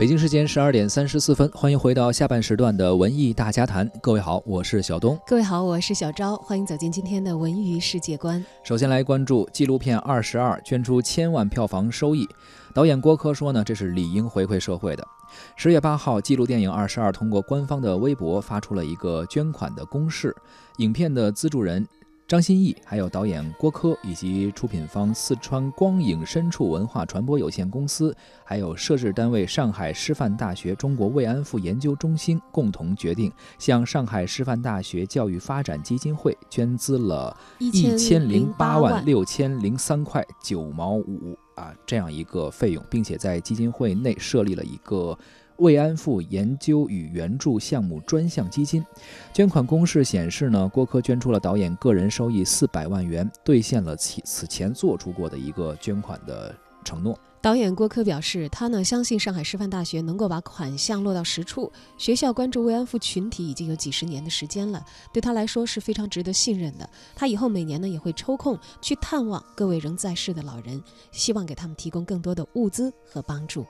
北京时间十二点三十四分，欢迎回到下半时段的文艺大家谈。各位好，我是小东。各位好，我是小昭。欢迎走进今天的文娱世界观。首先来关注纪录片《二十二》，捐出千万票房收益。导演郭柯说呢，这是理应回馈社会的。十月八号，纪录电影《二十二》通过官方的微博发出了一个捐款的公示。影片的资助人。张歆艺，还有导演郭柯，以及出品方四川光影深处文化传播有限公司，还有摄制单位上海师范大学中国慰安妇研究中心，共同决定向上海师范大学教育发展基金会捐资了一千零八万六千零三块九毛五啊，这样一个费用，并且在基金会内设立了一个。慰安妇研究与援助项目专项基金捐款公示显示呢，郭柯捐出了导演个人收益四百万元，兑现了此此前做出过的一个捐款的承诺。导演郭柯表示，他呢相信上海师范大学能够把款项落到实处。学校关注慰安妇群体已经有几十年的时间了，对他来说是非常值得信任的。他以后每年呢也会抽空去探望各位仍在世的老人，希望给他们提供更多的物资和帮助。